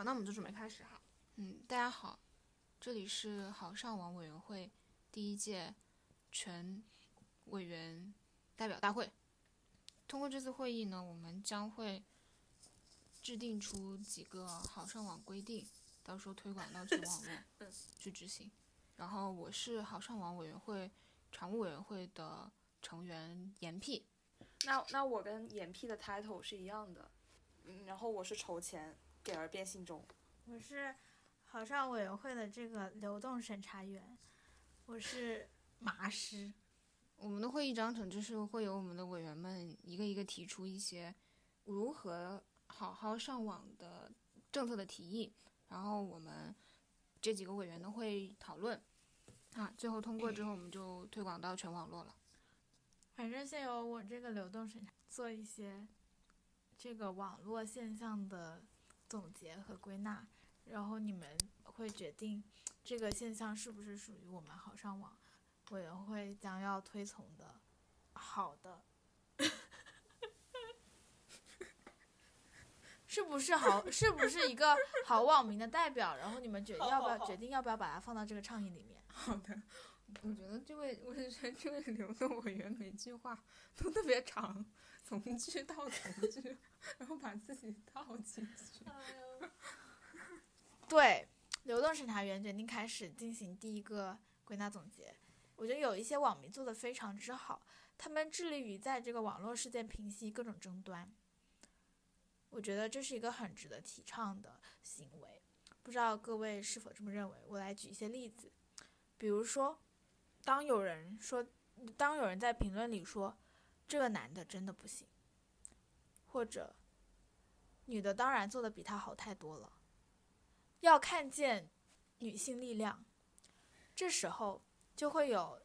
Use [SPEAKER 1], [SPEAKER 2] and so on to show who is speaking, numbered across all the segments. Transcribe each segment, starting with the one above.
[SPEAKER 1] 好，那我们就准备开始哈。
[SPEAKER 2] 嗯，大家好，这里是好上网委员会第一届全委员代表大会。通过这次会议呢，我们将会制定出几个好上网规定，到时候推广到全网络去执行。然后我是好上网委员会常务委员会的成员严屁。
[SPEAKER 3] 那那我跟严屁的 title 是一样的，嗯，然后我是筹钱，给而变信中。
[SPEAKER 4] 我是好上委员会的这个流动审查员，我是麻师。
[SPEAKER 2] 我们的会议章程就是会有我们的委员们一个一个提出一些如何好好上网的政策的提议，然后我们这几个委员呢会讨论，啊，最后通过之后我们就推广到全网络了。
[SPEAKER 4] 反正先由我这个流动审查做一些这个网络现象的总结和归纳，然后你们会决定这个现象是不是属于我们好上网委员会将要推崇的好的，是不是好？是不是一个好网民的代表？然后你们决定要不要决定要不要把它放到这个倡议里面？
[SPEAKER 2] 好的，我觉得这位，我是觉得这位流动委员每句话都特别长，从句到从句，然后把自己套进去。
[SPEAKER 4] 对，流动审查员决定开始进行第一个归纳总结。我觉得有一些网民做的非常之好，他们致力于在这个网络事件平息各种争端。我觉得这是一个很值得提倡的行为，不知道各位是否这么认为？我来举一些例子，比如说，当有人说，当有人在评论里说这个男的真的不行，或者女的当然做的比他好太多了，要看见女性力量，这时候就会有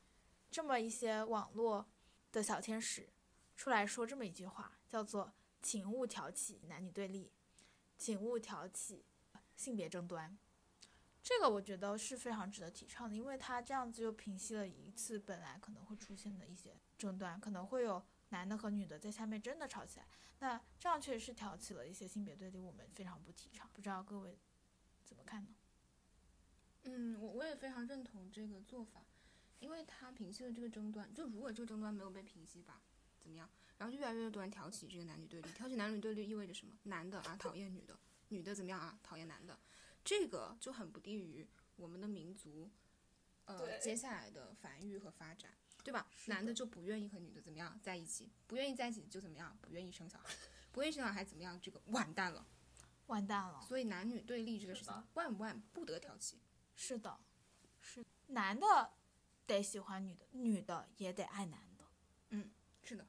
[SPEAKER 4] 这么一些网络的小天使出来说这么一句话，叫做。请勿挑起男女对立，请勿挑起性别争端。这个我觉得是非常值得提倡的，因为它这样子就平息了一次本来可能会出现的一些争端，可能会有男的和女的在下面真的吵起来。那这样确实是挑起了一些性别对立，我们非常不提倡。不知道各位怎么看呢？
[SPEAKER 2] 嗯，我我也非常认同这个做法，因为它平息了这个争端。就如果这个争端没有被平息吧，怎么样？然后就越来越多人挑起这个男女对立，挑起男女对立意味着什么？男的啊讨厌女的，女的怎么样啊讨厌男的，这个就很不利于我们的民族，呃接下来的繁育和发展，对吧？男的就不愿意和女的怎么样在一起，不愿意在一起就怎么样，不愿意生小孩，不愿意生小孩怎么样？这个完蛋了，
[SPEAKER 4] 完蛋了。
[SPEAKER 2] 所以男女对立这个事情万万不得挑起。
[SPEAKER 4] 是的，是男的得喜欢女的，女的也得爱男的。
[SPEAKER 2] 嗯，是的。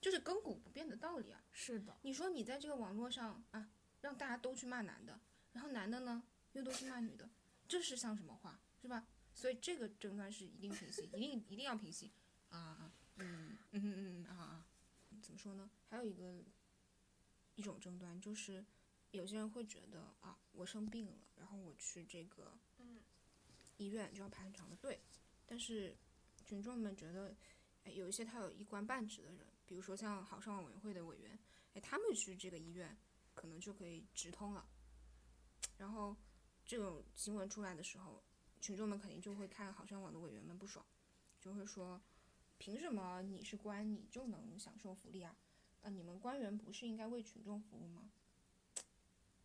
[SPEAKER 2] 就是亘古不变的道理啊！
[SPEAKER 4] 是的，
[SPEAKER 2] 你说你在这个网络上啊，让大家都去骂男的，然后男的呢又都去骂女的，这是像什么话，是吧？所以这个争端是一定平息，一定一定要平息啊！嗯嗯嗯嗯啊啊！怎么说呢？还有一个一种争端就是，有些人会觉得啊，我生病了，然后我去这个医院就要排很长的队，但是群众们觉得，哎，有一些他有一官半职的人。比如说像好上网委员会的委员，哎，他们去这个医院，可能就可以直通了。然后这种新闻出来的时候，群众们肯定就会看好上网的委员们不爽，就会说，凭什么你是官你就能享受福利啊？啊，你们官员不是应该为群众服务吗？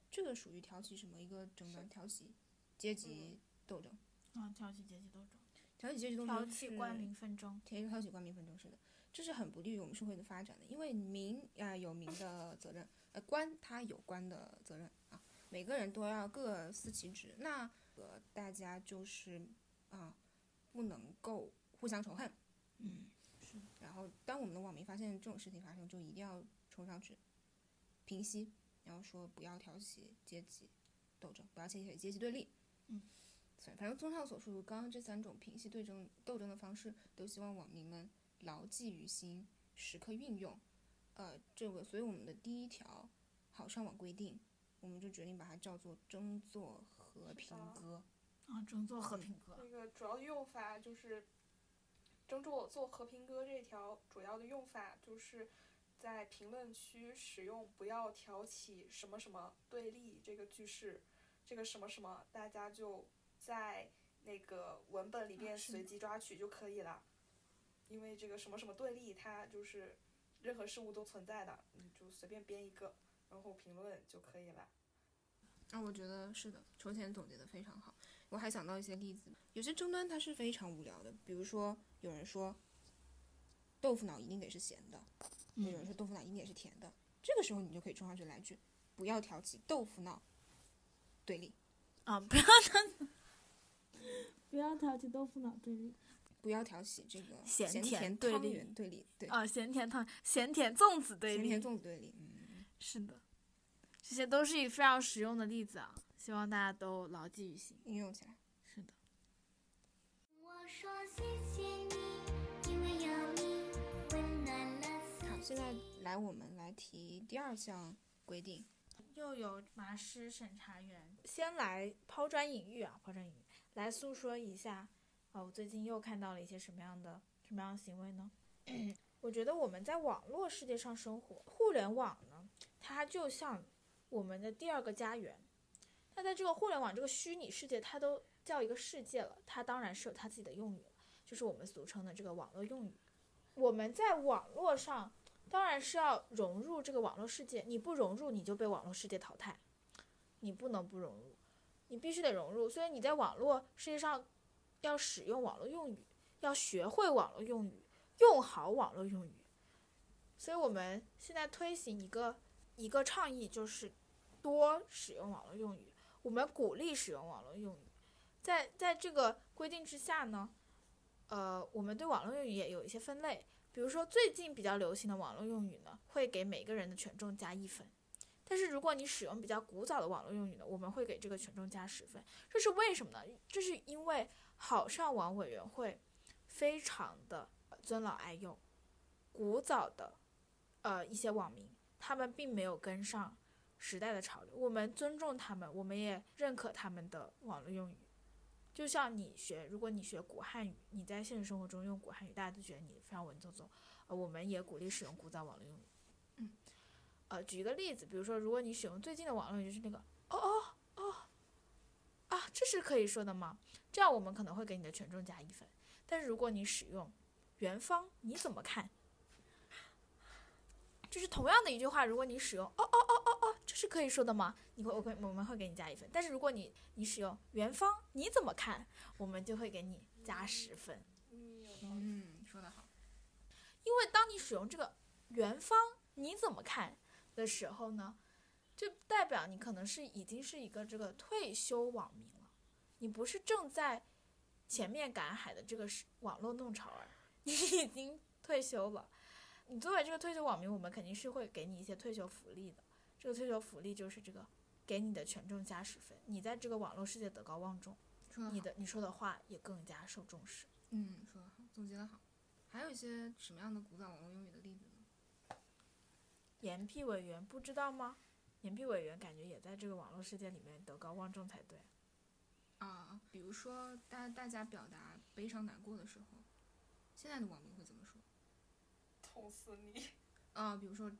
[SPEAKER 2] 这个属于挑起什么一个争端？挑起阶级斗争
[SPEAKER 4] 啊？挑起阶级斗争？
[SPEAKER 2] 挑起阶级斗争？
[SPEAKER 4] 挑起官民纷争？
[SPEAKER 2] 挑挑起官民纷争是的。这是很不利于我们社会的发展的，因为民啊有民的责任，呃官他有官的责任啊，每个人都要各司其职，那呃大家就是啊不能够互相仇恨，
[SPEAKER 4] 嗯是，
[SPEAKER 2] 然后当我们的网民发现这种事情发生，就一定要冲上去平息，然后说不要挑起阶级斗争，不要挑起阶级对立，
[SPEAKER 4] 嗯，
[SPEAKER 2] 反正综上所述，刚刚这三种平息对争斗争的方式，都希望网民们。牢记于心，时刻运用。呃，这个，所以我们的第一条好上网规定，我们就决定把它叫做“争做和平鸽”。
[SPEAKER 4] 啊，争做和平鸽。
[SPEAKER 3] 那个主要的用法就是，争做做和平鸽这条主要的用法就是在评论区使用“不要挑起什么什么对立”这个句式，这个什么什么大家就在那个文本里边随机抓取就可以了。因为这个什么什么对立，它就是任何事物都存在的，你就随便编一个，然后评论就可以了。
[SPEAKER 2] 啊，我觉得是的，筹钱总结的非常好。我还想到一些例子，有些争端它是非常无聊的，比如说有人说豆腐脑一定得是咸的，有人说豆腐脑一定得是甜的，这个时候你就可以冲上去来句，不要挑起豆腐脑对立，
[SPEAKER 4] 啊，不要挑，不要挑起豆腐脑对立。
[SPEAKER 2] 不要挑起这个
[SPEAKER 4] 咸
[SPEAKER 2] 咸
[SPEAKER 4] 甜对
[SPEAKER 2] 汤
[SPEAKER 4] 立
[SPEAKER 2] 圆对立，对，
[SPEAKER 4] 啊，咸甜汤、咸甜粽子对
[SPEAKER 2] 咸甜，粽子对立，嗯，
[SPEAKER 4] 是的，这些都是一非常实用的例子啊，希望大家都牢记于心。
[SPEAKER 2] 应用起来。
[SPEAKER 4] 是的，
[SPEAKER 1] 我说谢谢你，因为有你温暖了
[SPEAKER 2] 好，现在来我们来提第二项规定，
[SPEAKER 4] 又有马师审查员先来抛砖引玉啊，抛砖引玉，来诉说一下，啊，我最近又看到了一些什么样的什么样的行为呢？我觉得我们在网络世界上生活，互联网呢，它就像我们的第二个家园。那在这个互联网这个虚拟世界，它都叫一个世界了，它当然是有它自己的用语，就是我们俗称的这个网络用语。我们在网络上当然是要融入这个网络世界，你不融入你就被网络世界淘汰，你不能不融入，你必须得融入。所以你在网络世界上要使用网络用语，要学会网络用语，用好网络用语。所以我们现在推行一个一个倡议，就是多使用网络用语，我们鼓励使用网络用语。在在这个规定之下呢，呃，我们对网络用语也有一些分类。比如说最近比较流行的网络用语呢，会给每个人的权重加一分。但是如果你使用比较古早的网络用语呢，我们会给这个权重加十分。这是为什么呢？这是因为好上网委员会非常的尊老爱幼，古早的呃一些网民，他们并没有跟上时代的潮流。我们尊重他们，我们也认可他们的网络用语。就像你学，如果你学古汉语，你在现实生活中用古汉语，大家都觉得你非常文绉绉。呃，我们也鼓励使用古早网络用语。
[SPEAKER 2] 嗯，
[SPEAKER 4] 呃，举一个例子，比如说，如果你使用最近的网络语，就是那个哦哦哦，啊，这是可以说的吗？这样我们可能会给你的权重加一分。但是如果你使用元芳，你怎么看？就是同样的一句话，如果你使用哦哦，是可以说的吗？你会我会我们会给你加一分。但是如果你你使用元芳，你怎么看？我们就会给你加十分。
[SPEAKER 3] 嗯，
[SPEAKER 2] 说得好。
[SPEAKER 4] 因为当你使用这个元芳你怎么看的时候呢，就代表你可能是已经是一个这个退休网民了，你不是正在前面赶海的这个是网络弄潮儿，你已经退休了。你作为这个退休网民，我们肯定是会给你一些退休福利的。这个退休福利就是这个给你的权重加十分，你在这个网络世界德高望重。你的你说的话也更加受重视。
[SPEAKER 2] 嗯，说的好，总结的好。还有一些什么样的古早网络用语的例子呢？
[SPEAKER 4] 严批委员不知道吗？严批委员感觉也在这个网络世界里面德高望重才对。
[SPEAKER 2] 啊，比如说大大家表达悲伤难过的时候，现在的网民会怎么说？
[SPEAKER 3] 捅死你！
[SPEAKER 2] 啊，比如说，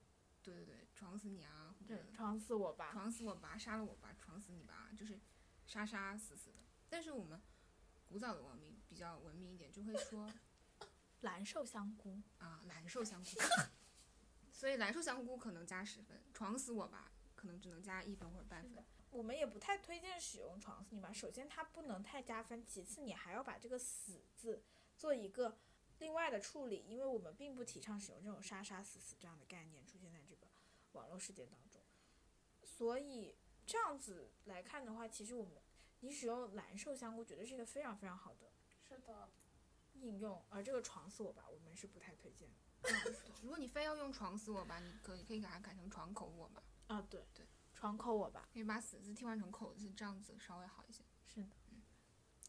[SPEAKER 2] 对对对，撞死你啊，
[SPEAKER 4] 对，闯死我吧！
[SPEAKER 2] 闯死我吧，杀了我吧，闯死你吧，就是杀杀死死的。但是我们古早的文明比较文明一点，就会说
[SPEAKER 4] 蓝瘦香菇，
[SPEAKER 2] 啊，蓝瘦香菇。所以蓝瘦香菇可能加十分，闯死我吧，可能只能加一分或者半分。
[SPEAKER 4] 我们也不太推荐使用“闯死你吧”。首先，它不能太加分；其次，你还要把这个“死”字做一个另外的处理，因为我们并不提倡使用这种“杀杀死死”这样的概念出现在这个网络世界当中。所以这样子来看的话，其实我们你使用蓝瘦香菇绝对是一个非常非常好的
[SPEAKER 3] 是的，
[SPEAKER 4] 应用，而这个“床死我吧”我们是不太推荐 的。
[SPEAKER 2] 如果你非要用床死我吧，你可以可以给它改成床口我吧，
[SPEAKER 4] 啊，对
[SPEAKER 2] 对，
[SPEAKER 4] 床口我吧，
[SPEAKER 2] 可以把死字替换成口字，这样子稍微好一些。
[SPEAKER 4] 是的。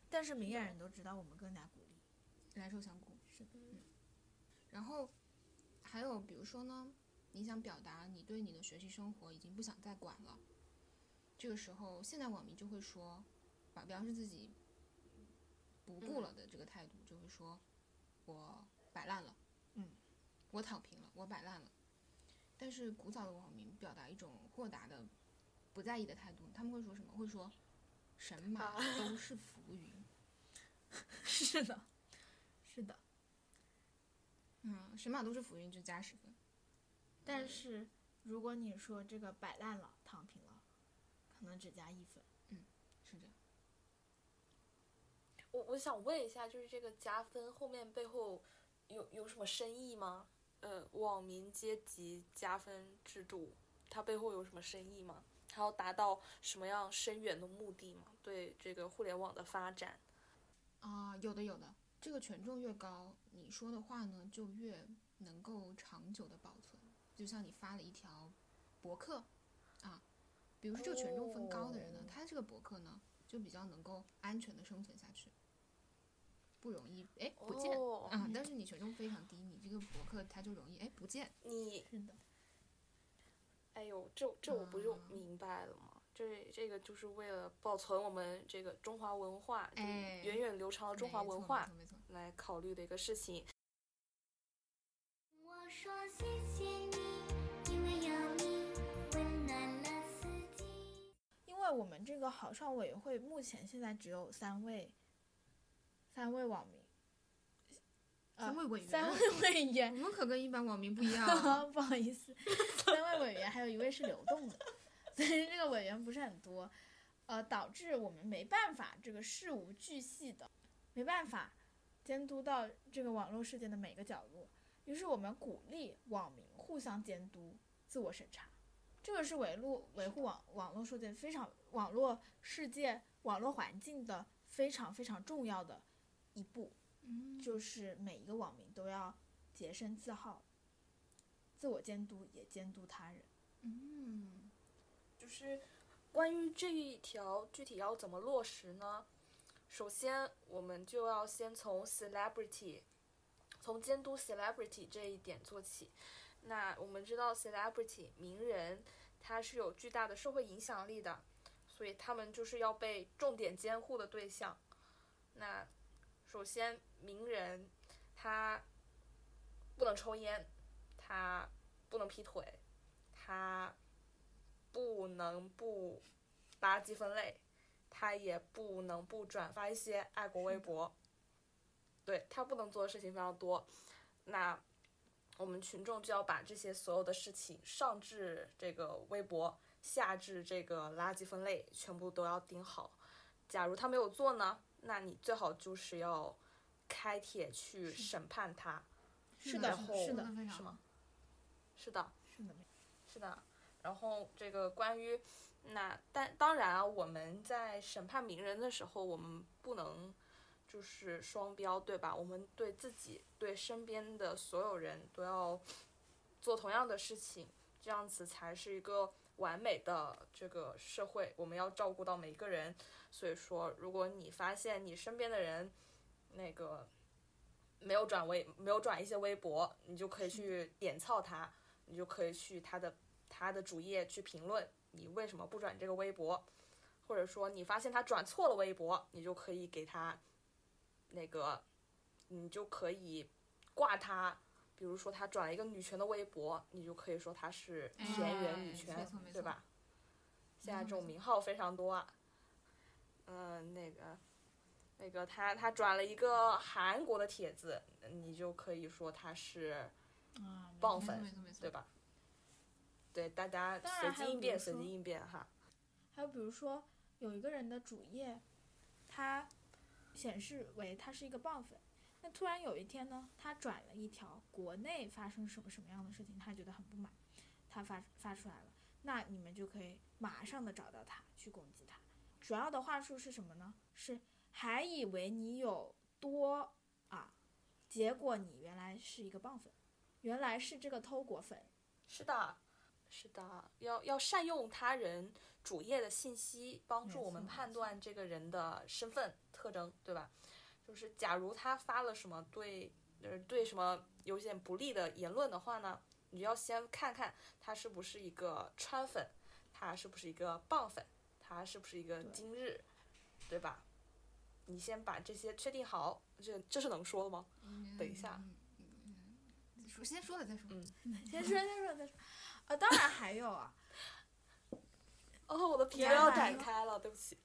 [SPEAKER 4] 但是明眼人都知道，我们更加鼓励。
[SPEAKER 2] 蓝瘦香菇。
[SPEAKER 4] 是的。
[SPEAKER 2] 嗯然后还有比如说呢，你想表达你对你的学习生活已经不想再管了，这个时候现在网民就会说，表表示自己不顾了的这个态度，就会说我摆烂了，
[SPEAKER 4] 嗯，
[SPEAKER 2] 我躺平了，我摆烂了。但是古早的网民表达一种豁达的、不在意的态度，他们会说什么？会说神马
[SPEAKER 4] 啊
[SPEAKER 2] 都 是浮云。
[SPEAKER 4] 是的，是的。
[SPEAKER 2] 嗯，神马都是浮云，就加十分。
[SPEAKER 4] 但是如果你说这个摆烂了、躺平了，可能只加一分。
[SPEAKER 2] 嗯是这样。
[SPEAKER 3] 我我想问一下，就是这个加分后面背后有有什么深意吗？呃，网民阶级加分制度，它背后有什么深意吗？它要达到什么样深远的目的吗？对这个互联网的发展，
[SPEAKER 2] 啊、有的有的，这个权重越高，你说的话呢就越能够长久的保存。就像你发了一条博客啊，比如说这个权重分高的人呢，
[SPEAKER 3] 哦
[SPEAKER 2] 他这个博客呢就比较能够安全的生存下去，不容易哎不见、
[SPEAKER 3] 哦
[SPEAKER 2] 啊。但是你权重非常低，你这个博客它就容易哎不见。
[SPEAKER 3] 你
[SPEAKER 4] 是的，
[SPEAKER 3] 哎呦，这这我不就
[SPEAKER 2] 啊
[SPEAKER 3] 明白了吗？这这个就是为了保存我们这个中华文化，就是
[SPEAKER 2] 哎
[SPEAKER 3] 源远流长的中华文化
[SPEAKER 2] 没错没错。
[SPEAKER 3] 来考虑的一个事情。
[SPEAKER 1] 我说
[SPEAKER 4] 我们这个好上委员会目前现在只有三位，三位网民，呃
[SPEAKER 2] 三位委员
[SPEAKER 4] 三位委
[SPEAKER 2] 我
[SPEAKER 4] 员，
[SPEAKER 2] 们可跟一般网民不一样 啊。
[SPEAKER 4] 不好意思，三位委员，还有一位是流动的，所以这个委员不是很多，呃，导致我们没办法这个事无巨细的，没办法监督到这个网络事件的每个角落。于是我们鼓励网民互相监督、自我审查，这个是维路维护网网络世界非常网络世界网络环境的非常非常重要的一步。
[SPEAKER 2] 嗯
[SPEAKER 4] 就是每一个网民都要洁身自好，自我监督也监督他人。
[SPEAKER 2] 嗯，
[SPEAKER 3] 就是关于这一条具体要怎么落实呢？首先，我们就要先从 celebrity，从监督 celebrity 这一点做起。那我们知道 celebrity 名人，他是有巨大的社会影响力的，所以他们就是要被重点监护的对象。那首先，名人他不能抽烟，他不能劈腿，他不能不垃圾分类，他也不能不转发一些爱国微博。对他不能做的事情非常多，那我们群众就要把这些所有的事情上至这个微博，下至这个垃圾分类，全部都要盯好。假如他没有做呢，那你最好就是要开帖去审判他。
[SPEAKER 4] 是的是的
[SPEAKER 3] 是吗？是的，
[SPEAKER 4] 是的，
[SPEAKER 3] 是的，然后这个关于那但当然啊，我们在审判名人的时候，我们不能就是双标，对吧？我们对自己、对身边的所有人都要做同样的事情，这样子才是一个完美的这个社会。我们要照顾到每一个人，所以说，如果你发现你身边的人那个没有转微没有转一些微博，你就可以去点操他。你就可以去他的他的主页去评论你为什么不转这个微博，或者说你发现他转错了微博，你就可以给他那个，你就可以挂他。比如说他转了一个女权的微博，你就可以说他是田园女
[SPEAKER 2] 哎
[SPEAKER 3] 权，对吧？现在这种名号非常多啊。嗯、那个，那个他他转了一个韩国的帖子，你就可以说他是
[SPEAKER 4] 啊，
[SPEAKER 2] 没错
[SPEAKER 3] 棒粉对吧？对，大家随机应变，随机应变哈。
[SPEAKER 4] 还有比如说，有一个人的主页，他显示为他是一个棒粉，那突然有一天呢，他转了一条国内发生什么什么样的事情，他觉得很不满，他发发出来了，那你们就可以马上的找到他去攻击他。主要的话术是什么呢？是还以为你有多啊，结果你原来是一个棒粉，原来是这个偷果粉。
[SPEAKER 3] 是的，是的，要要善用他人主页的信息，帮助我们判断这个人的身份特征，对吧？就是假如他发了什么对呃对什么有点不利的言论的话呢，你就要先看看他是不是一个川粉，他是不是一个棒粉，他是不是一个
[SPEAKER 4] 对
[SPEAKER 3] 今日，对吧？你先把这些确定好，这这是能说的吗？等一下
[SPEAKER 2] 先说了再说。
[SPEAKER 3] 嗯
[SPEAKER 4] 先说先说再说。啊，当然还有啊，
[SPEAKER 3] 哦，我的皮都要展开了，对不起。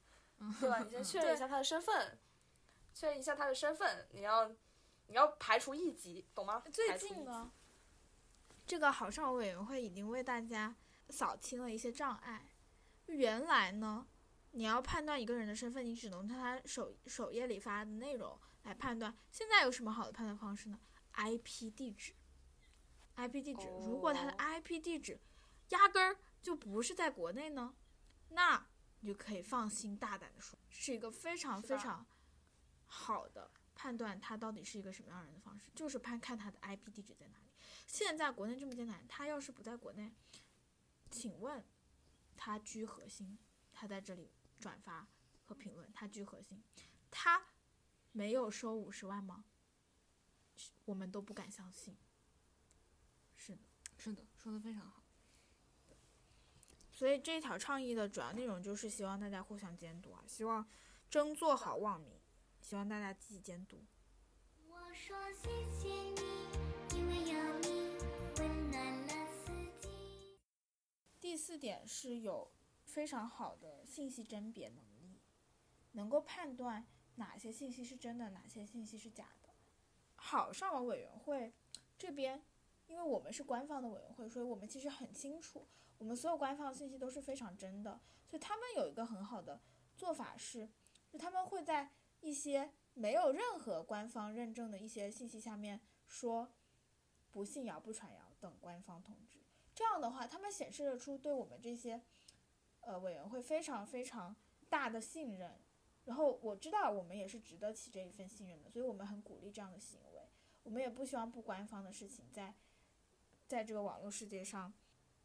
[SPEAKER 3] 对吧？你先确认一下他的身份，确认一下他的身份，你要你要排除异己，懂吗？
[SPEAKER 4] 最近呢，这个好上委员会已经为大家扫清了一些障碍。原来呢，你要判断一个人的身份，你只能从他首首页里发的内容来判断。现在有什么好的判断方式呢？IP 地址，IP 地址，如果他的
[SPEAKER 3] 哦
[SPEAKER 4] IP 地址压根儿就不是在国内呢，那你就可以放心大胆的说，是一个非常非常好的判断他到底是一个什么样人的方式，就是判看他的 IP 地址在哪里。现在国内这么艰难，他要是不在国内，请问他居核心，他在这里转发和评论，他居核心，他没有收五十万吗？我们都不敢相信。是的。
[SPEAKER 2] 是的，说的非常好。
[SPEAKER 4] 所以这条倡议的主要内容就是希望大家互相监督啊，希望争做好网民，希望大家积极监督。
[SPEAKER 1] 我说谢谢你，因为有你温暖了四季。
[SPEAKER 4] 第四点是有非常好的信息甄别能力，能够判断哪些信息是真的，哪些信息是假的。好上网委员会这边，因为我们是官方的委员会，所以我们其实很清楚，我们所有官方信息都是非常真的。所以他们有一个很好的做法是，就他们会在一些没有任何官方认证的一些信息下面说“不信谣、不传谣”等官方通知。这样的话，他们显示得出对我们这些呃委员会非常非常大的信任。然后我知道我们也是值得起这一份信任的，所以我们很鼓励这样的行为。我们也不希望不官方的事情在在这个网络世界上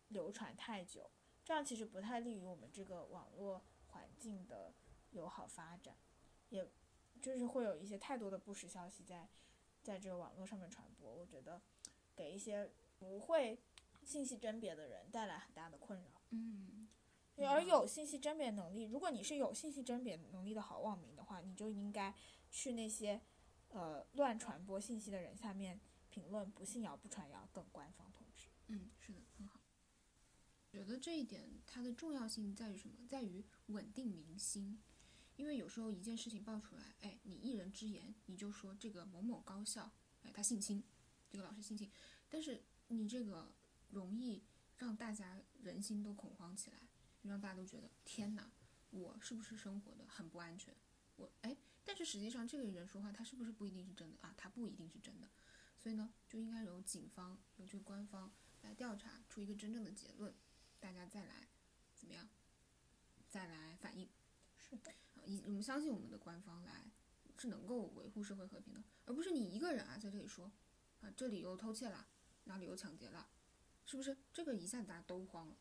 [SPEAKER 4] 流传太久，这样其实不太利于我们这个网络环境的友好发展，也就是会有一些太多的不实消息在在这个网络上面传播。我觉得给一些不会信息甄别的人带来很大的困扰。
[SPEAKER 2] 嗯，
[SPEAKER 4] 对而有信息甄别能力，如果你是有信息甄别能力的好网民的话，你就应该去那些呃乱传播信息的人下面评论“不信谣、不传谣”等官方。
[SPEAKER 2] 觉得这一点它的重要性在于什么？在于稳定民心。因为有时候一件事情爆出来，哎，你一人之言，你就说这个某某高校，哎，他性侵，这个老师性侵，但是你这个容易让大家人心都恐慌起来，让大家都觉得天哪，我是不是生活的很不安全？我哎，但是实际上这个人说话，他是不是不一定是真的啊？他不一定是真的，所以呢，就应该由警方，由这个官方来调查出一个真正的结论，大家再来怎么样，再来反映。
[SPEAKER 4] 是的，
[SPEAKER 2] 我们相信我们的官方来是能够维护社会和平的，而不是你一个人啊在这里说，啊这里又偷窃了，哪里又抢劫了，是不是？这个一下子大家都慌了，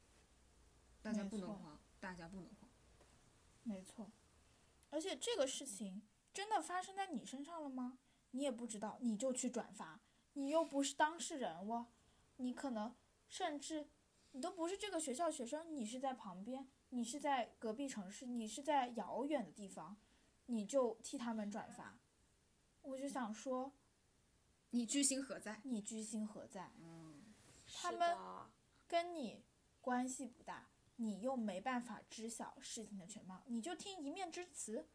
[SPEAKER 2] 大家不能慌，大家不能慌。
[SPEAKER 4] 没错，而且这个事情真的发生在你身上了吗？你也不知道，你就去转发，你又不是当事人哦，你可能甚至你都不是这个学校学生，你是在旁边，你是在隔壁城市，你是在遥远的地方，你就替他们转发，我就想说，
[SPEAKER 2] 你居心何在？
[SPEAKER 4] 你居心何在？
[SPEAKER 2] 嗯，
[SPEAKER 4] 他们跟你关系不大，你又没办法知晓事情的全貌，你就听一面之词，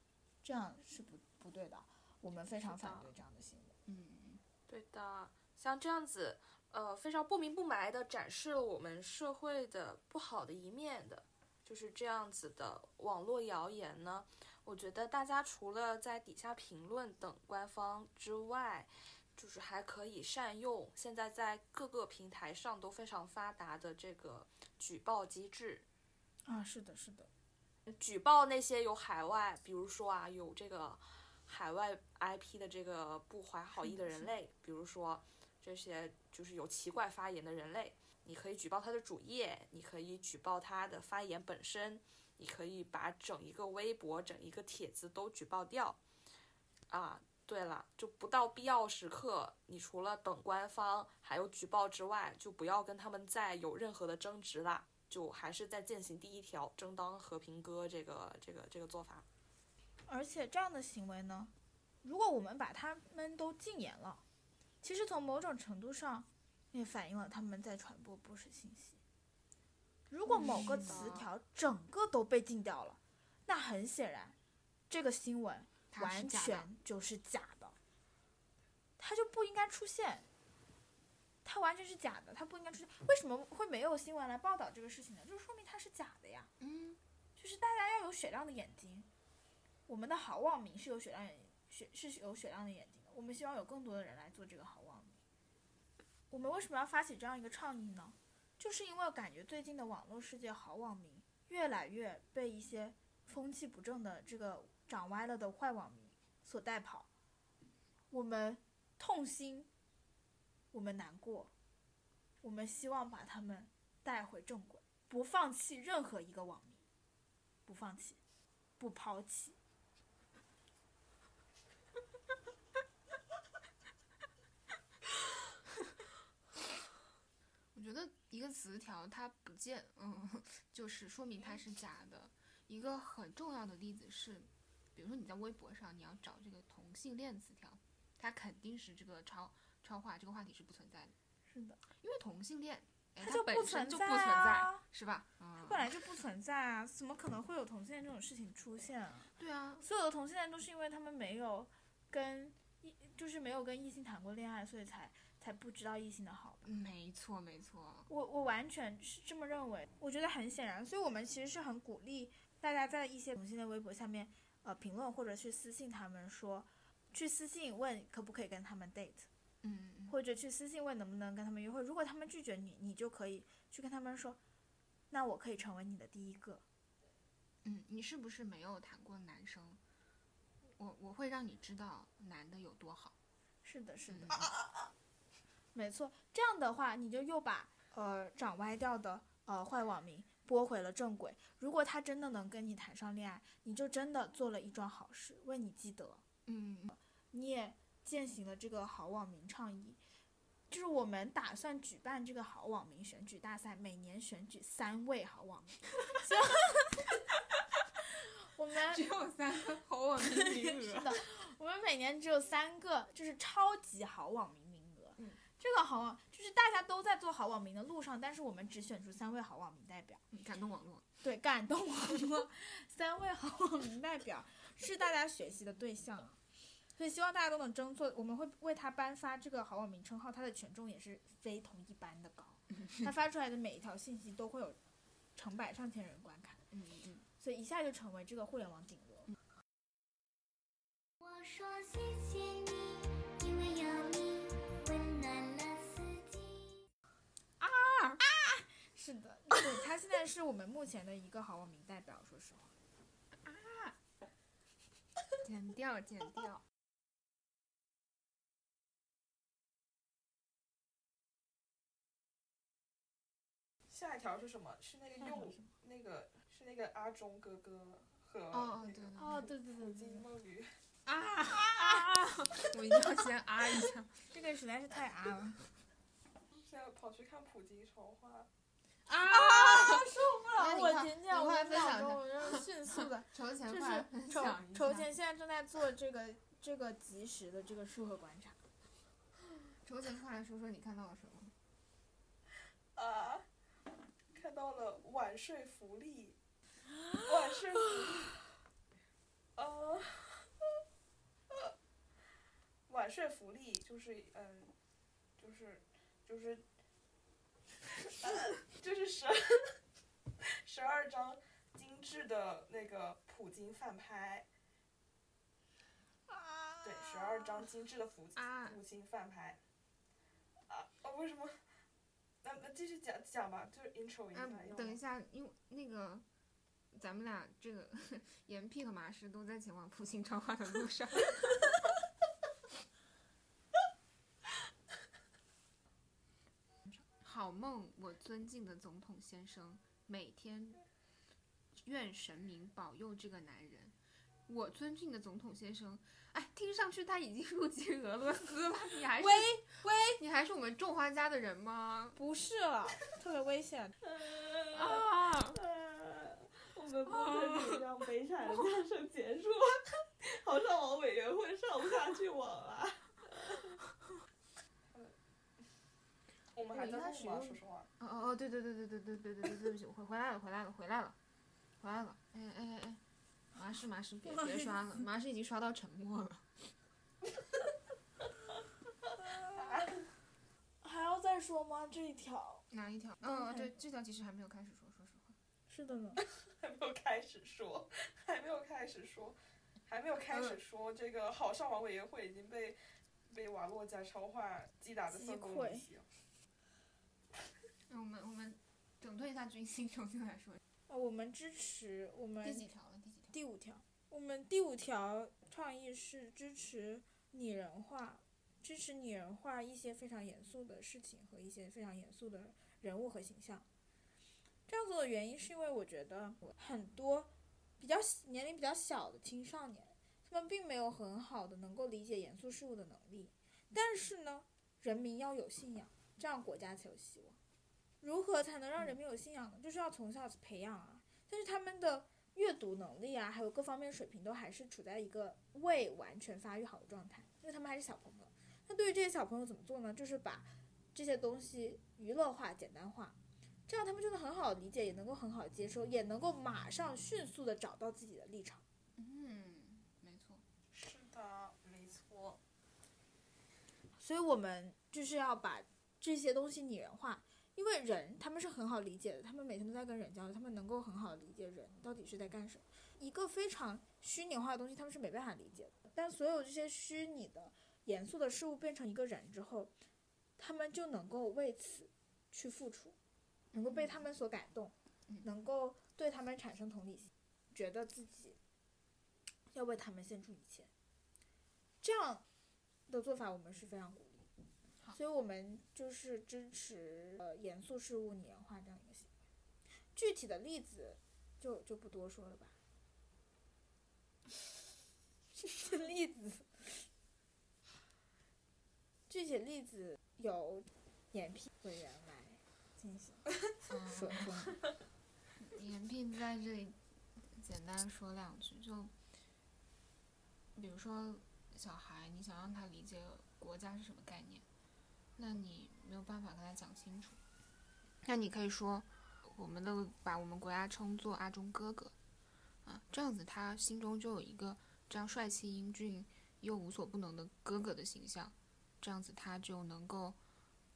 [SPEAKER 4] 这样是不不对的。我们非常反对这样的行为。
[SPEAKER 2] 嗯，
[SPEAKER 3] 对的，像这样子，呃，非常不明不白的展示了我们社会的不好的一面的，就是这样子的网络谣言呢。我觉得大家除了在底下评论等官方之外，就是还可以善用现在在各个平台上都非常发达的这个举报机制，
[SPEAKER 4] 啊，是的，是的，
[SPEAKER 3] 举报那些有海外，比如说啊，有这个海外 IP 的这个不怀好意的人类，比如说这些就是有奇怪发言的人类，你可以举报他的主页，你可以举报他的发言本身，你可以把整一个微博、整一个帖子都举报掉。啊，对了，就不到必要时刻，你除了等官方还有举报之外，就不要跟他们再有任何的争执啦。就还是在践行第一条“争当和平鸽”这个这个这个做法。
[SPEAKER 4] 而且这样的行为呢，如果我们把他们都禁言了，其实从某种程度上，也反映了他们在传播不实信息。如果某个词条整个都被禁掉了，那很显然，这个新闻完全就是假的，它就不应该出现。它完全是假的，它不应该出现。为什么会没有新闻来报道这个事情呢？就是说明它是假的呀。
[SPEAKER 2] 嗯，
[SPEAKER 4] 就是大家要有雪亮的眼睛。我们的好网民是有雪亮眼雪是有雪亮的眼睛的。我们希望有更多的人来做这个好网民。我们为什么要发起这样一个倡议呢？就是因为感觉最近的网络世界好网民越来越被一些风气不正的这个长歪了的坏网民所带跑。我们痛心，我们难过，我们希望把他们带回正轨，不放弃任何一个网民。不放弃，不抛弃。
[SPEAKER 2] 觉得一个词条它不见，嗯，就是说明它是假的。一个很重要的例子是，比如说你在微博上你要找这个同性恋词条，它肯定是这个超超话，这个话题是不存在的，
[SPEAKER 4] 是的，
[SPEAKER 2] 因为同性恋，哎，
[SPEAKER 4] 它就
[SPEAKER 2] 本
[SPEAKER 4] 不存在
[SPEAKER 2] 身就不存在，
[SPEAKER 4] 啊
[SPEAKER 2] 是吧？嗯，
[SPEAKER 4] 本来就不存在啊，怎么可能会有同性恋这种事情出现啊？
[SPEAKER 2] 对啊，
[SPEAKER 4] 所有的同性恋都是因为他们没有跟异，就是没有跟异性谈过恋爱，所以才才不知道异性的好吧？
[SPEAKER 2] 没错没错，
[SPEAKER 4] 我我完全是这么认为，我觉得很显然，所以我们其实是很鼓励大家在一些同性恋微博下面呃评论或者去私信他们说，去私信问可不可以跟他们 date。
[SPEAKER 2] 嗯嗯
[SPEAKER 4] 或者去私信问能不能跟他们约会。如果他们拒绝你，你就可以去跟他们说，那我可以成为你的第一个。
[SPEAKER 2] 嗯，你是不是没有谈过男生？我我会让你知道男的有多好。
[SPEAKER 4] 是的，是的，
[SPEAKER 2] 嗯
[SPEAKER 4] 没错。这样的话，你就又把呃长歪掉的呃坏网民拨回了正轨。如果他真的能跟你谈上恋爱，你就真的做了一桩好事，为你积德。
[SPEAKER 2] 嗯
[SPEAKER 4] 你也践行了这个好网民倡议。就是我们打算举办这个好网民选举大赛，每年选举三位好网民。希望 我们
[SPEAKER 2] 只有三个好网民名额。
[SPEAKER 4] 是的，我们每年只有三个，就是超级好网民这个好网就是大家都在做好网民的路上，但是我们只选出三位好网民代表。
[SPEAKER 2] 嗯感动网络。
[SPEAKER 4] 对，感动网络，三位好网民代表是大家学习的对象啊。所以希望大家都能争做，我们会为他颁发这个好网民称号，他的权重也是非同一般的高。他发出来的每一条信息都会有成百上千人观看，
[SPEAKER 2] 嗯嗯。
[SPEAKER 4] 所以一下就成为这个互联网顶流。
[SPEAKER 1] 我说谢谢你，因为有你
[SPEAKER 4] 是的，对他现在是我们目前的一个好网民代表，说实话。
[SPEAKER 2] 啊剪掉，剪掉。
[SPEAKER 3] 下一条是什么？是那个用那个是那个阿忠哥哥和
[SPEAKER 2] 哦哦对对
[SPEAKER 4] 哦，对对对
[SPEAKER 3] 金梦雨。
[SPEAKER 2] 啊啊！我一定要先啊一下。
[SPEAKER 4] 这个实在是太啊了。
[SPEAKER 3] 现在跑去看普京超话，
[SPEAKER 2] 啊！
[SPEAKER 4] 受
[SPEAKER 2] 不了
[SPEAKER 4] 我今天我五
[SPEAKER 2] 快分享
[SPEAKER 4] 秒钟，
[SPEAKER 2] 一下
[SPEAKER 4] 我就 迅速的，
[SPEAKER 2] 筹钱
[SPEAKER 4] 就是筹。筹钱现在正在做这个这个及时的这个术后观察。
[SPEAKER 2] 筹钱快来说说你看到了什么？
[SPEAKER 3] 啊，看到了晚睡福利，晚睡福利，呃，晚睡福利就是嗯，就是就是，呃，就是十十二张精致的那个普京饭拍，啊对，十二张精致的普
[SPEAKER 2] 啊
[SPEAKER 3] 普京饭拍，啊，哦为什么？那那继续讲讲吧，就是 intro 一下。
[SPEAKER 2] 啊，等一下，因为那个咱们俩这个严屁和马师都在前往普信超话的路上。好梦，我尊敬的总统先生，每天愿神明保佑这个男人。我尊敬的总统先生，哎，听上去他已经入籍俄罗斯了，你还是
[SPEAKER 4] 喂喂，
[SPEAKER 2] 你还是我们种花家的人吗？
[SPEAKER 4] 不是了，特别危险。
[SPEAKER 2] 啊！
[SPEAKER 3] 呃，我们不能样悲惨的降生结束，好上网委员会上不下去网啊。我们还在录吗？
[SPEAKER 2] 我一开始用
[SPEAKER 3] 说实话，
[SPEAKER 2] 哦哦哦，对对对对对对对对对，对不起，我回回来了，回来了，回来了，回来了。哎哎哎哎，麻师麻师，别别刷了，麻师已经刷到沉默了。
[SPEAKER 4] 还要再说吗？这一条
[SPEAKER 2] 哪一条？嗯，对，这条其实还没有开始说，说实话。
[SPEAKER 4] 是的呢。
[SPEAKER 3] 还没有开始说，还没有开始说，还没有开始说，这个好上网委员会已经被被瓦洛加超话击打的分崩
[SPEAKER 2] 我们我们整顿一下军心，重新来说。
[SPEAKER 4] 呃，我们支持我们
[SPEAKER 2] 第几条了？第几条？
[SPEAKER 4] 第五条，我们第五条倡议是支持拟人化，支持拟人化一些非常严肃的事情和一些非常严肃的人物和形象。这样做的原因是因为我觉得很多比较年龄比较小的青少年，他们并没有很好的能够理解严肃事物的能力。但是呢，人民要有信仰，这样国家才有希望。如何才能让人民有信仰呢？就是要从小培养啊。但是他们的阅读能力啊，还有各方面水平都还是处在一个未完全发育好的状态，因为他们还是小朋友。那对于这些小朋友怎么做呢？就是把这些东西娱乐化、简单化，这样他们就能很好理解，也能够很好接收，也能够马上迅速的找到自己的立场。
[SPEAKER 2] 嗯，没错。
[SPEAKER 3] 是的，没错。
[SPEAKER 4] 所以我们就是要把这些东西拟人化，因为人他们是很好理解的，他们每天都在跟人交流，他们能够很好理解人到底是在干什么。一个非常虚拟化的东西，他们是没办法理解的。但所有这些虚拟的、严肃的事物变成一个人之后，他们就能够为此去付出，能够被他们所感动，能够对他们产生同理心，觉得自己要为他们献出一切。这样的做法，我们是非常鼓励。所以我们就是支持呃严肃事物拟人化这样一个行为。具体的例子就就不多说了吧。具 体例子，具体例子由眼皮委员来进行说 说。
[SPEAKER 2] 严聘在这里简单说两句，就比如说小孩，你想让他理解国家是什么概念，那你没有办法跟他讲清楚。那你可以说，我们都把我们国家称作阿忠哥哥，啊，这样子他心中就有一个这样帅气英俊又无所不能的哥哥的形象，这样子他就能够，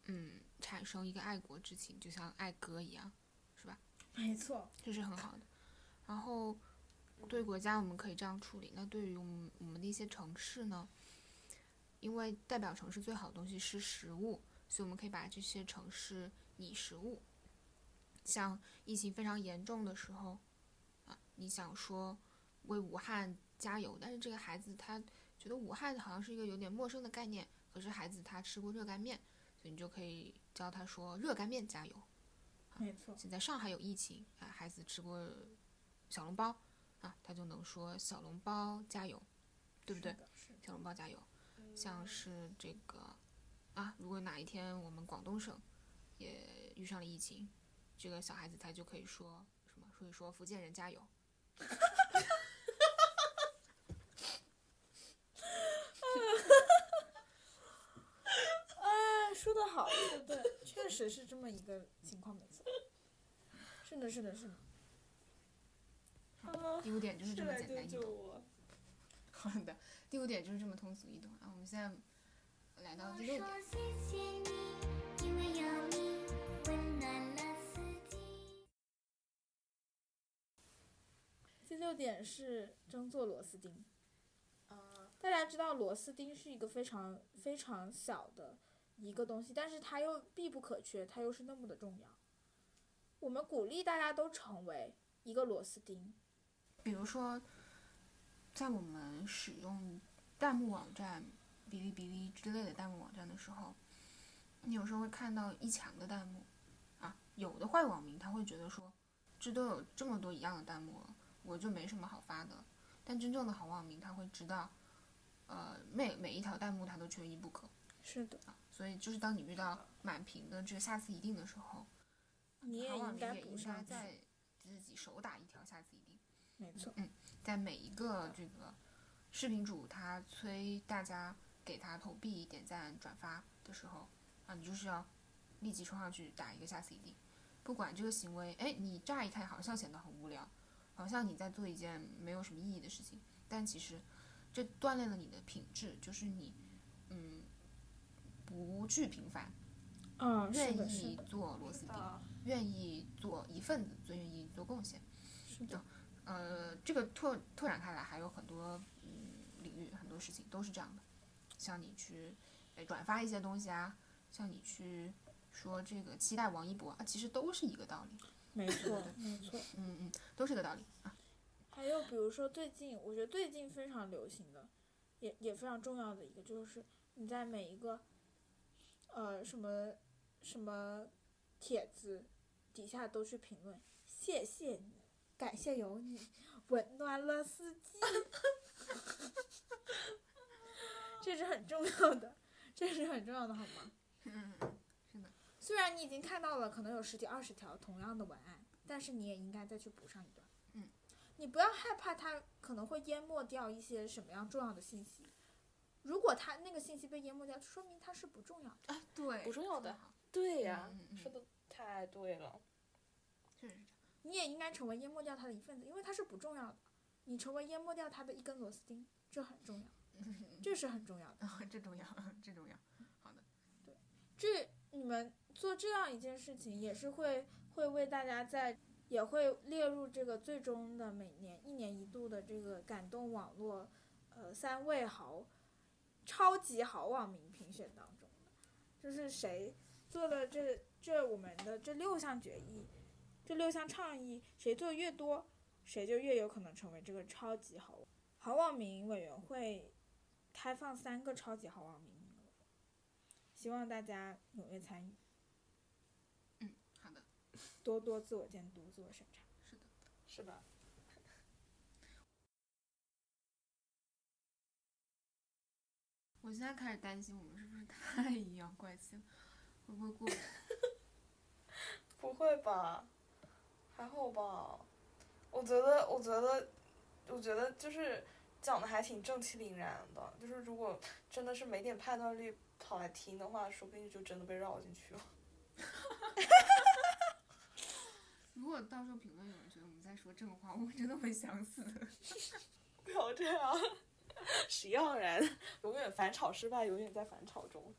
[SPEAKER 2] 嗯，产生一个爱国之情，就像爱哥一样。
[SPEAKER 4] 是吧没错，
[SPEAKER 2] 这是很好的。然后，对国家我们可以这样处理。那对于我们我们的一些城市呢？因为代表城市最好的东西是食物，所以我们可以把这些城市拟食物。像疫情非常严重的时候，啊，你想说为武汉加油，但是这个孩子他觉得武汉好像是一个有点陌生的概念，可是孩子他吃过热干面，所以你就可以教他说热干面加油。
[SPEAKER 4] 没错。
[SPEAKER 2] 现在上海有疫情啊，孩子吃过小笼包啊，他就能说小笼包加油，对不对？小笼包加油。像是这个啊，如果哪一天我们广东省也遇上了疫情，这个小孩子他就可以说什么？所以说福建人加油。
[SPEAKER 4] 哎，说的好，说的对，确实是这么一个情况，没错。是的，是的，是的。
[SPEAKER 2] 第五点就是这么简单易懂。
[SPEAKER 3] 我。
[SPEAKER 2] 好的，第五点就是这么通俗易懂啊。我们现在来到第六点。
[SPEAKER 1] 谢谢你，因为有你温暖了四季。
[SPEAKER 4] 第六点是争做螺丝钉。
[SPEAKER 3] 啊，
[SPEAKER 4] 大家知道螺丝钉是一个非常非常小的一个东西，但是它又必不可缺，它又是那么的重要。我们鼓励大家都成为一个螺丝钉。
[SPEAKER 2] 比如说，在我们使用弹幕网站、哔哩哔哩之类的弹幕网站的时候，你有时候会看到一墙的弹幕，啊，有的坏网民他会觉得说，这都有这么多一样的弹幕了，我就没什么好发的。但真正的好网民他会知道，呃，每每一条弹幕他都缺一不可
[SPEAKER 4] 是的，
[SPEAKER 2] 啊，所以就是当你遇到满屏的这个下次一定的时候，
[SPEAKER 4] 你也
[SPEAKER 2] 好网
[SPEAKER 4] 应该
[SPEAKER 2] 民也应该。在自己手打一条下次一定。
[SPEAKER 4] 没错，
[SPEAKER 2] 在每一个这个视频主他催大家给他投币、点赞、转发的时候啊，你就是要立即冲上去打一个下 CD，不管这个行为，哎，你乍一看好像显得很无聊，好像你在做一件没有什么意义的事情，但其实这锻炼了你的品质，就是你，嗯，不惧平凡，
[SPEAKER 4] 嗯，
[SPEAKER 2] 愿意，做螺丝钉，
[SPEAKER 3] 啊，
[SPEAKER 2] 愿意做一份子，最愿意做贡献。
[SPEAKER 4] 是的，
[SPEAKER 2] 呃，这个拓拓展开来还有很多嗯领域，很多事情都是这样的，像你去哎转发一些东西啊，像你去说这个期待王一博啊，其实都是一个道理，
[SPEAKER 4] 没错，没错。
[SPEAKER 2] 嗯嗯，都是个道理啊。
[SPEAKER 4] 还有比如说最近，我觉得最近非常流行的，也也非常重要的一个，就是你在每一个，呃，什么什么帖子底下都去评论，谢谢你，感谢有你，温暖了四季。这是很重要的，这是很重要的，好吗？
[SPEAKER 2] 嗯，是的，
[SPEAKER 4] 虽然你已经看到了可能有十几二十条同样的文案，但是你也应该再去补上一段。
[SPEAKER 2] 嗯，
[SPEAKER 4] 你不要害怕它可能会淹没掉一些什么样重要的信息。如果它那个信息被淹没掉，说明它是不重要的。
[SPEAKER 2] 啊，对，
[SPEAKER 3] 不重要的对呀、
[SPEAKER 2] 嗯嗯嗯
[SPEAKER 3] 说的太对了。
[SPEAKER 4] 你也应该成为淹没掉它的一份子，因为它是不重要的。你成为淹没掉它的一根螺丝钉，这很重要，这是很重要的。
[SPEAKER 2] 啊，这重要，这重要。好的，对
[SPEAKER 4] 这你们做这样一件事情，也是会会为大家在，也会列入这个最终的每年一年一度的这个感动网络，呃三位好，超级好网民评选当中的，就是谁做了这这我们的这六项决议，这六项倡议，谁做的越多，谁就越有可能成为这个超级好好网民委员会开放三个超级好网民名额。希望大家踊跃参与，
[SPEAKER 2] 嗯，好的，
[SPEAKER 4] 多多自我监督、自我审查。
[SPEAKER 2] 是的。
[SPEAKER 3] 是的？
[SPEAKER 2] 我现在开始担心，我们是不是太阴阳怪气了？会不会过不了？
[SPEAKER 3] 不会吧？还好吧？我觉得，我觉得，我觉得就是讲的还挺正气凛然的。就是如果真的是没点判断力跑来听的话，说不定就真的被绕进去了。
[SPEAKER 2] 如果到时候评论有人觉得我们在说正话，我真的会想死。
[SPEAKER 3] 不要这样，谁让人永远反炒失败，永远在反炒中。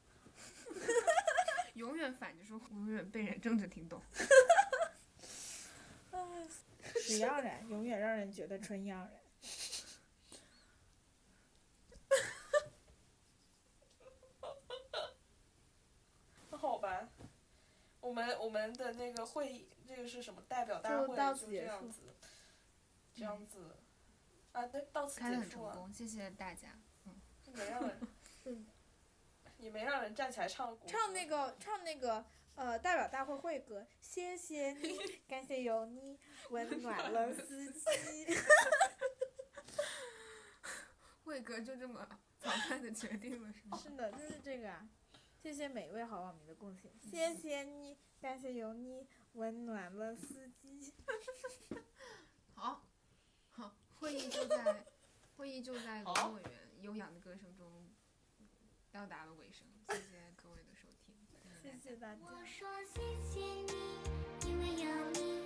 [SPEAKER 2] 永远反着说，永远被人正着听懂。
[SPEAKER 4] 屎样人，永远让人觉得春样然。
[SPEAKER 3] 那好吧，我们我们的那个会议，这个是什么代表大会，
[SPEAKER 4] 就
[SPEAKER 3] 这
[SPEAKER 4] 此结束
[SPEAKER 3] 样子，这样子。啊，对，到此结束啊，
[SPEAKER 2] 很成功，谢谢大家。
[SPEAKER 3] 嗯没让人
[SPEAKER 4] 嗯，
[SPEAKER 3] 也没让人站起来唱国
[SPEAKER 4] 唱那个唱那个呃代表大会会歌，谢谢你，感谢有你，温暖了 四季。
[SPEAKER 2] 慧哥就这么草率的决定了，是吗？
[SPEAKER 4] 是的，就是这个啊。谢谢每位好网民的贡献，谢谢你，感谢有你，温暖了四季。
[SPEAKER 2] 好，好，会议就在会议就在
[SPEAKER 3] 好
[SPEAKER 2] 龙委员悠扬的歌声中到达了尾声，我说
[SPEAKER 4] 谢谢
[SPEAKER 1] 你因为有你